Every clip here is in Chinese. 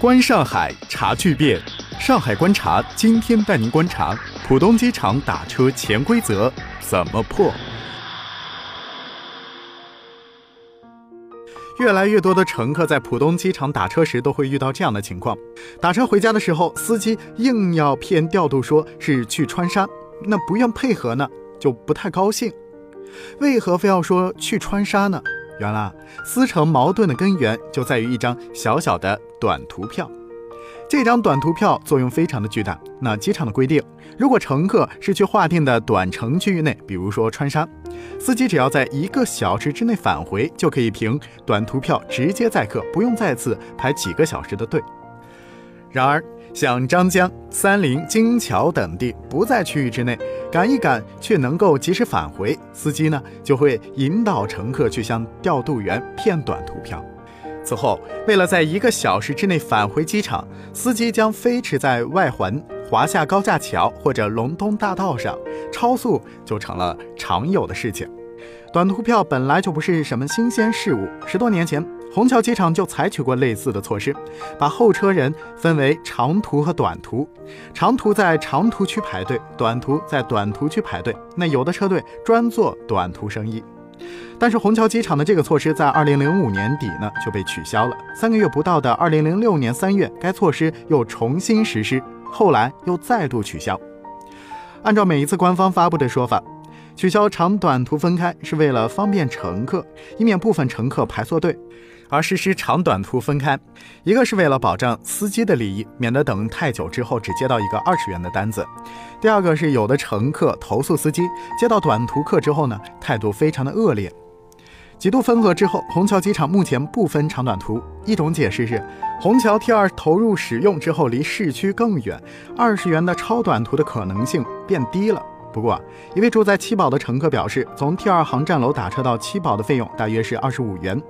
观上海，查巨变。上海观察，今天带您观察浦东机场打车潜规则怎么破。越来越多的乘客在浦东机场打车时都会遇到这样的情况：打车回家的时候，司机硬要骗调度说是去川沙，那不愿配合呢，就不太高兴。为何非要说去川沙呢？原来司乘矛盾的根源就在于一张小小的短途票。这张短途票作用非常的巨大。那机场的规定，如果乘客是去划定的短程区域内，比如说川沙，司机只要在一个小时之内返回，就可以凭短途票直接载客，不用再次排几个小时的队。然而，像张江、三林、金桥等地不在区域之内，赶一赶却能够及时返回，司机呢就会引导乘客去向调度员骗短途票。此后，为了在一个小时之内返回机场，司机将飞驰在外环、华夏高架桥或者龙东大道上，超速就成了常有的事情。短途票本来就不是什么新鲜事物，十多年前。虹桥机场就采取过类似的措施，把候车人分为长途和短途，长途在长途区排队，短途在短途区排队。那有的车队专做短途生意，但是虹桥机场的这个措施在二零零五年底呢就被取消了。三个月不到的二零零六年三月，该措施又重新实施，后来又再度取消。按照每一次官方发布的说法，取消长短途分开是为了方便乘客，以免部分乘客排错队。而实施长短途分开，一个是为了保障司机的利益，免得等太久之后只接到一个二十元的单子；第二个是有的乘客投诉司机接到短途客之后呢，态度非常的恶劣。几度分合之后，虹桥机场目前不分长短途。一种解释是，虹桥 T 二投入使用之后离市区更远，二十元的超短途的可能性变低了。不过，一位住在七宝的乘客表示，从 T 二航站楼打车到七宝的费用大约是二十五元，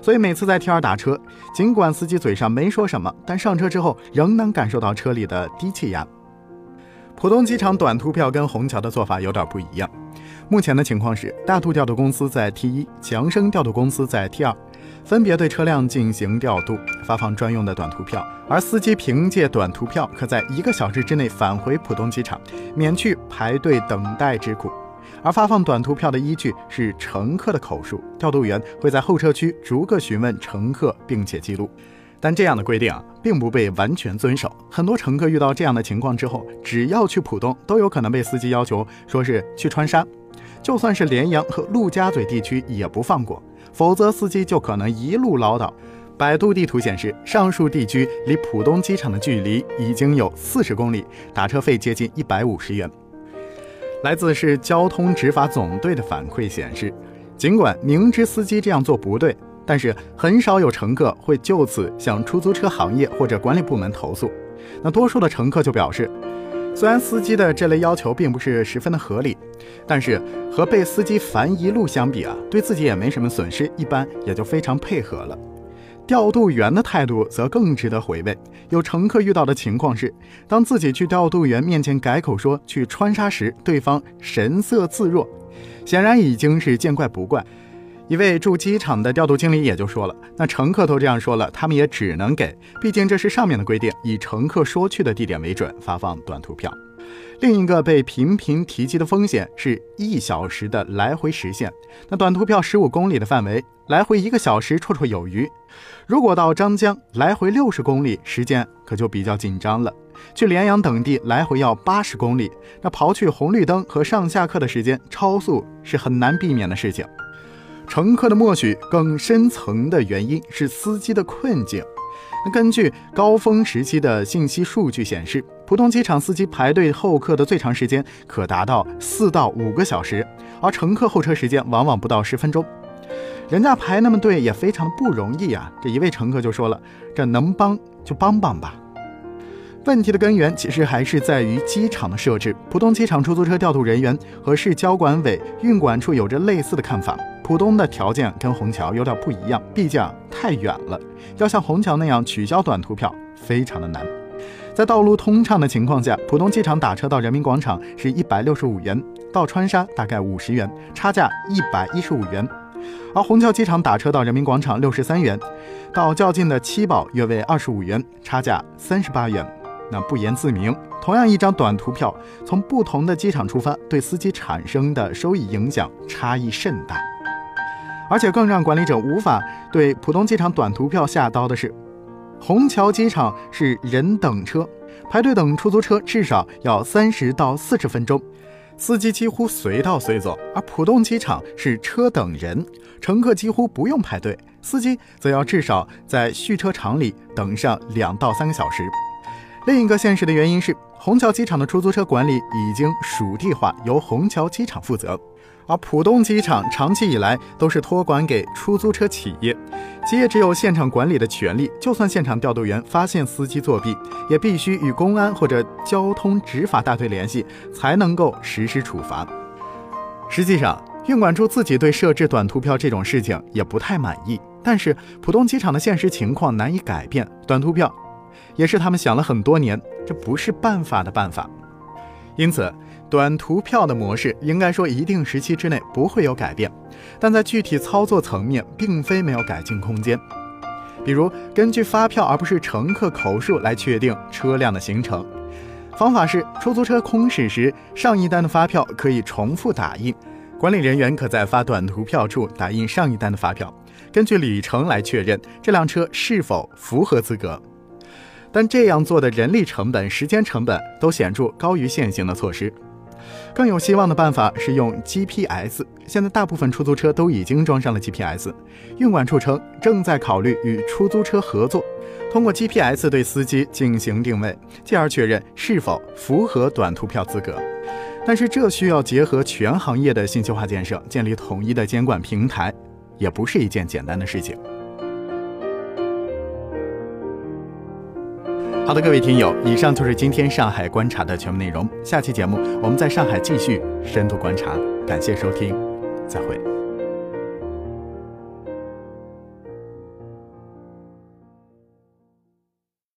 所以每次在 T 二打车，尽管司机嘴上没说什么，但上车之后仍能感受到车里的低气压。浦东机场短途票跟虹桥的做法有点不一样。目前的情况是，大度调度公司在 T 一，强生调度公司在 T 二。分别对车辆进行调度，发放专用的短途票，而司机凭借短途票可在一个小时之内返回浦东机场，免去排队等待之苦。而发放短途票的依据是乘客的口述，调度员会在候车区逐个询问乘客，并且记录。但这样的规定啊，并不被完全遵守。很多乘客遇到这样的情况之后，只要去浦东，都有可能被司机要求说是去川沙，就算是连阳和陆家嘴地区也不放过。否则，司机就可能一路唠叨。百度地图显示，上述地区离浦东机场的距离已经有四十公里，打车费接近一百五十元。来自市交通执法总队的反馈显示，尽管明知司机这样做不对，但是很少有乘客会就此向出租车行业或者管理部门投诉。那多数的乘客就表示。虽然司机的这类要求并不是十分的合理，但是和被司机烦一路相比啊，对自己也没什么损失，一般也就非常配合了。调度员的态度则更值得回味。有乘客遇到的情况是，当自己去调度员面前改口说去川沙时，对方神色自若，显然已经是见怪不怪。一位驻机场的调度经理也就说了：“那乘客都这样说了，他们也只能给，毕竟这是上面的规定，以乘客说去的地点为准发放短途票。”另一个被频频提及的风险是一小时的来回时限。那短途票十五公里的范围，来回一个小时绰绰有余。如果到张江来回六十公里，时间可就比较紧张了。去连阳等地来回要八十公里，那刨去红绿灯和上下课的时间，超速是很难避免的事情。乘客的默许更深层的原因是司机的困境。那根据高峰时期的信息数据显示，浦东机场司机排队候客的最长时间可达到四到五个小时，而乘客候车时间往往不到十分钟。人家排那么队也非常的不容易啊！这一位乘客就说了：“这能帮就帮帮吧。”问题的根源其实还是在于机场的设置。浦东机场出租车调度人员和市交管委运管处有着类似的看法。浦东的条件跟虹桥有点不一样，毕竟太远了，要像虹桥那样取消短途票非常的难。在道路通畅的情况下，浦东机场打车到人民广场是一百六十五元，到川沙大概五十元，差价一百一十五元。而虹桥机场打车到人民广场六十三元，到较近的七宝约为二十五元，差价三十八元。那不言自明，同样一张短途票，从不同的机场出发，对司机产生的收益影响差异甚大。而且更让管理者无法对浦东机场短途票下刀的是，虹桥机场是人等车，排队等出租车至少要三十到四十分钟。司机几乎随到随走，而浦东机场是车等人，乘客几乎不用排队，司机则要至少在蓄车场里等上两到三个小时。另一个现实的原因是，虹桥机场的出租车管理已经属地化，由虹桥机场负责。而浦东机场长期以来都是托管给出租车企业，企业只有现场管理的权利，就算现场调度员发现司机作弊，也必须与公安或者交通执法大队联系，才能够实施处罚。实际上，运管处自己对设置短途票这种事情也不太满意，但是浦东机场的现实情况难以改变，短途票也是他们想了很多年，这不是办法的办法，因此。短途票的模式应该说一定时期之内不会有改变，但在具体操作层面并非没有改进空间。比如根据发票而不是乘客口述来确定车辆的行程，方法是出租车空驶时上一单的发票可以重复打印，管理人员可在发短途票处打印上一单的发票，根据里程来确认这辆车是否符合资格。但这样做的人力成本、时间成本都显著高于现行的措施。更有希望的办法是用 GPS，现在大部分出租车都已经装上了 GPS。运管处称正在考虑与出租车合作，通过 GPS 对司机进行定位，进而确认是否符合短途票资格。但是这需要结合全行业的信息化建设，建立统一的监管平台，也不是一件简单的事情。好的，各位听友，以上就是今天上海观察的全部内容。下期节目我们在上海继续深度观察，感谢收听，再会。